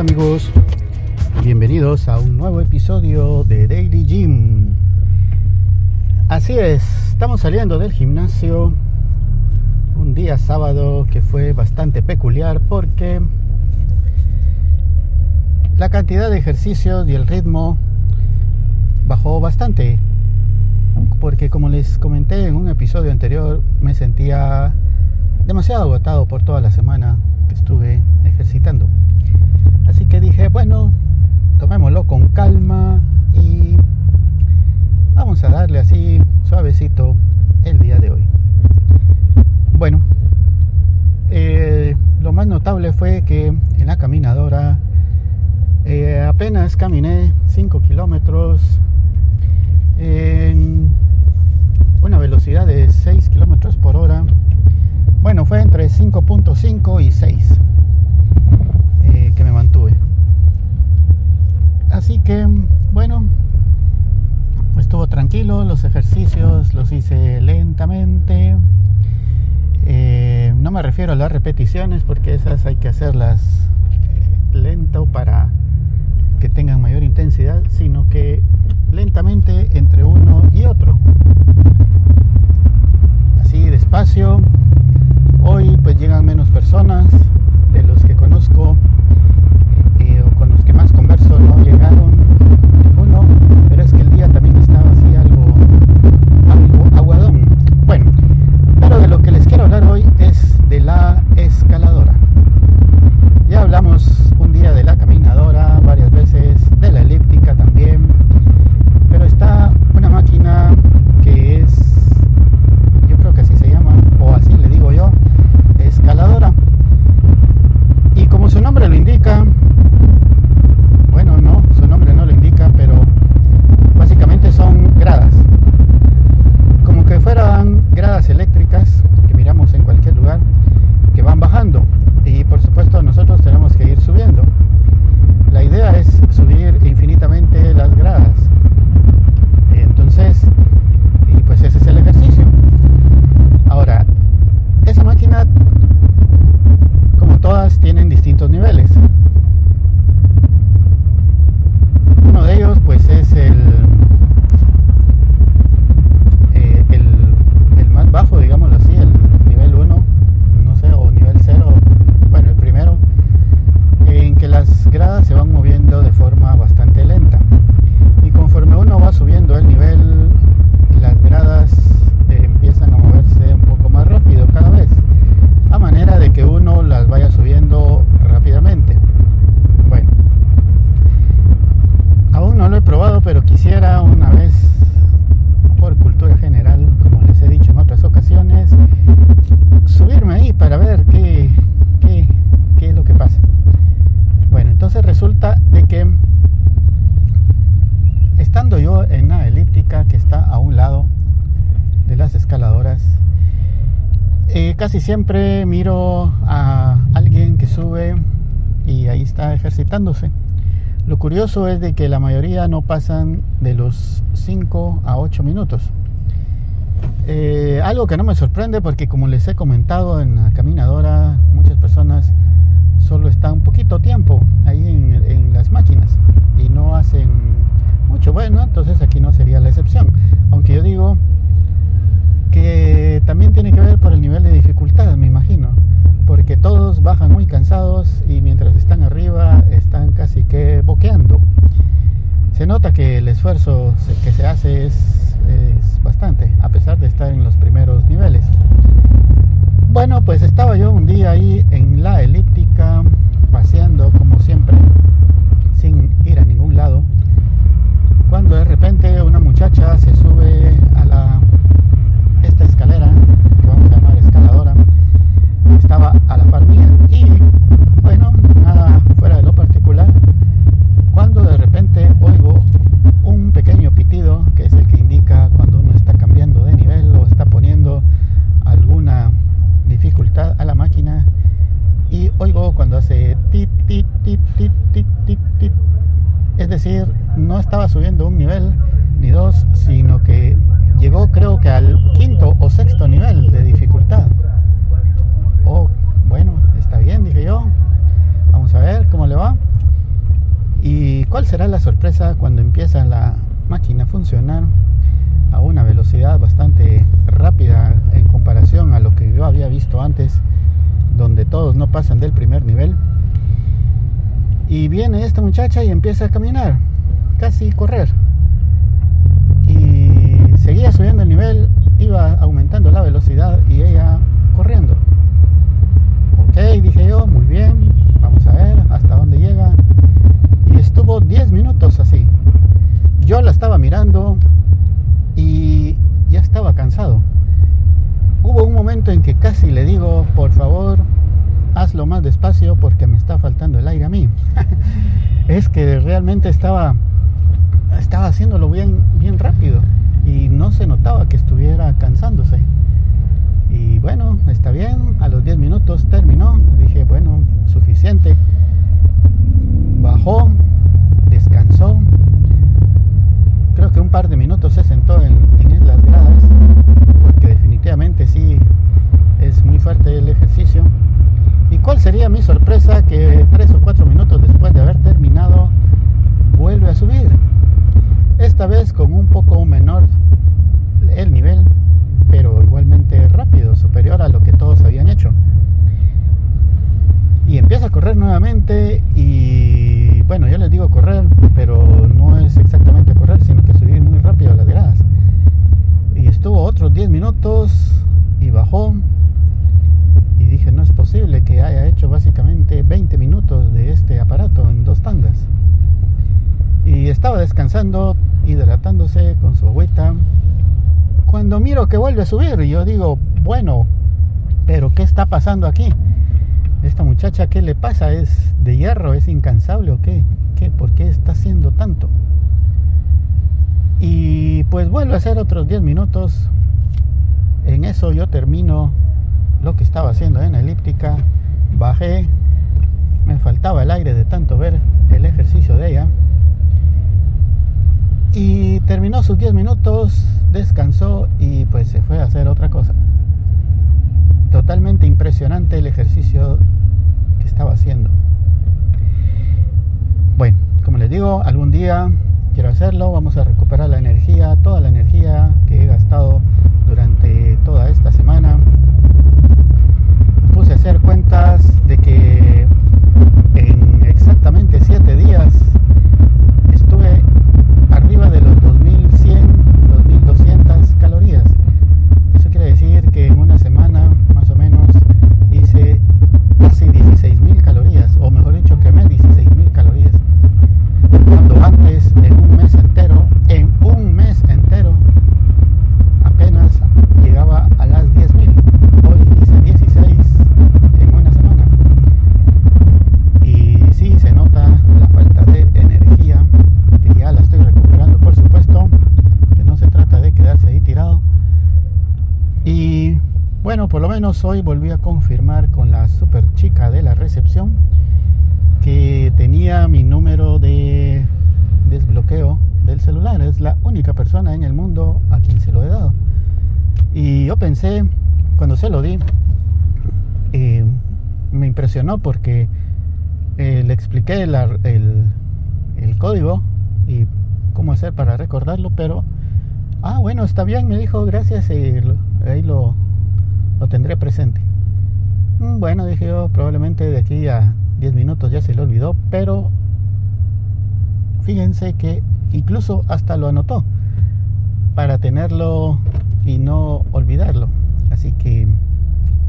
Amigos. Bienvenidos a un nuevo episodio de Daily Gym. Así es, estamos saliendo del gimnasio un día sábado que fue bastante peculiar porque la cantidad de ejercicios y el ritmo bajó bastante. Porque como les comenté en un episodio anterior, me sentía demasiado agotado por toda la semana que estuve ejercitando. Así que dije, bueno, tomémoslo con calma y vamos a darle así suavecito el día de hoy. Bueno, eh, lo más notable fue que en la caminadora eh, apenas caminé 5 kilómetros en una velocidad de 6 kilómetros por hora. Bueno, fue entre 5.5 y 6 eh, que me mantuve. Así que, bueno, estuvo tranquilo, los ejercicios los hice lentamente. Eh, no me refiero a las repeticiones porque esas hay que hacerlas eh, lento para que tengan mayor intensidad, sino que lentamente entre uno y otro. Así despacio. Hoy pues llegan menos personas de los que conozco entonces resulta de que estando yo en una elíptica que está a un lado de las escaladoras, eh, casi siempre miro a alguien que sube y ahí está ejercitándose. Lo curioso es de que la mayoría no pasan de los 5 a 8 minutos. Eh, algo que no me sorprende porque como les he comentado en la caminadora, muchas personas solo están poquito tiempo ahí en, en las máquinas y no hacen mucho. Bueno, entonces aquí no sería la excepción. Aunque yo digo que también tiene que ver por el nivel de dificultad, me imagino. Porque todos bajan muy cansados y mientras están arriba están casi que boqueando. Se nota que el esfuerzo que se hace es, es bastante, a pesar de estar en los primeros niveles. Bueno, pues estaba yo un día ahí en la elíptica, paseando como siempre, hace es decir no estaba subiendo un nivel ni dos sino que llegó creo que al quinto o sexto nivel de dificultad. Oh bueno está bien dije yo. Vamos a ver cómo le va. ¿Y cuál será la sorpresa cuando empieza la máquina a funcionar a una velocidad bastante rápida en comparación a lo que yo había visto antes, donde todos no pasan del primer nivel? Y viene esta muchacha y empieza a caminar, casi correr. Y seguía subiendo el nivel, iba aumentando la velocidad y ella corriendo. Ok, dije yo, muy bien, vamos a ver hasta dónde llega. Y estuvo 10 minutos así. Yo la estaba mirando y ya estaba cansado. Momento en que casi le digo, por favor, hazlo más despacio porque me está faltando el aire a mí. es que realmente estaba, estaba haciéndolo bien, bien rápido y no se notaba que estuviera cansándose. Y bueno, está bien, a los 10 minutos terminó, dije, bueno, suficiente. Bajó, sería mi sorpresa que tres o cuatro minutos después de haber terminado vuelve a subir? Esta vez con un poco menor el nivel, pero igualmente rápido, superior a lo que todos habían hecho. Y empieza a correr nuevamente y bueno, yo les digo correr, pero no es exactamente correr, sino que subir muy rápido las gradas. Y estuvo otros 10 minutos y bajó dije, no es posible que haya hecho básicamente 20 minutos de este aparato en dos tandas. Y estaba descansando, hidratándose con su agüita. Cuando miro que vuelve a subir, yo digo, bueno, pero ¿qué está pasando aquí? Esta muchacha, ¿qué le pasa? ¿Es de hierro? ¿Es incansable o qué? ¿Qué? ¿Por qué está haciendo tanto? Y pues vuelve a hacer otros 10 minutos. En eso yo termino lo que estaba haciendo en elíptica, bajé, me faltaba el aire de tanto ver el ejercicio de ella. Y terminó sus 10 minutos, descansó y pues se fue a hacer otra cosa. Totalmente impresionante el ejercicio que estaba haciendo. Bueno, como les digo, algún día quiero hacerlo, vamos a recuperar la energía, toda la energía que he gastado durante toda esta semana hacer cuentas de que en menos hoy volví a confirmar con la super chica de la recepción que tenía mi número de desbloqueo del celular. Es la única persona en el mundo a quien se lo he dado. Y yo pensé, cuando se lo di, eh, me impresionó porque eh, le expliqué el, el, código y cómo hacer para recordarlo, pero, ah, bueno, está bien, me dijo, gracias, y ahí lo, lo tendré presente. Mm, bueno, dije yo, probablemente de aquí a 10 minutos ya se le olvidó, pero fíjense que incluso hasta lo anotó para tenerlo y no olvidarlo. Así que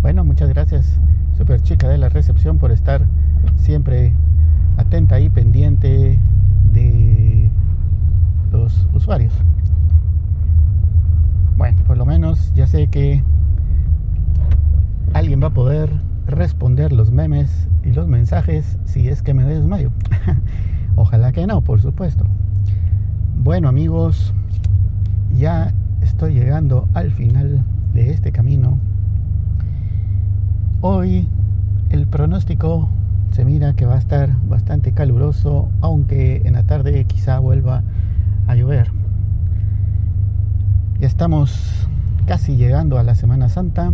bueno, muchas gracias, super chica de la recepción, por estar siempre atenta y pendiente de los usuarios. Bueno, por lo menos ya sé que va a poder responder los memes y los mensajes si es que me desmayo. Ojalá que no, por supuesto. Bueno amigos, ya estoy llegando al final de este camino Hoy el pronóstico se mira que va a estar bastante caluroso, aunque en la tarde quizá vuelva a llover. Ya estamos casi llegando a la Semana Santa.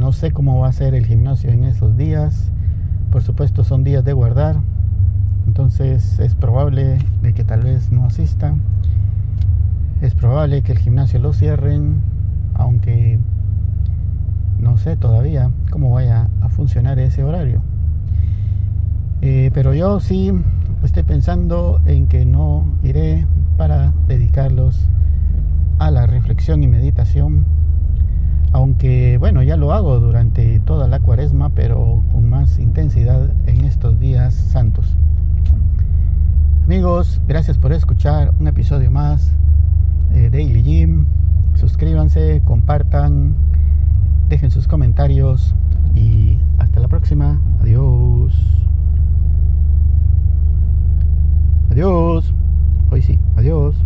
No sé cómo va a ser el gimnasio en esos días. Por supuesto son días de guardar. entonces es probable de que tal vez no asista. Es probable que el gimnasio lo cierren, aunque no sé todavía cómo vaya a funcionar ese horario. Eh, pero yo sí estoy pensando en que no iré para dedicarlos a la reflexión y meditación aunque bueno, ya lo hago durante toda la cuaresma, pero con más intensidad en estos días santos. Amigos, gracias por escuchar un episodio más de Daily Gym. Suscríbanse, compartan, dejen sus comentarios y hasta la próxima. Adiós. Adiós. Hoy sí, adiós.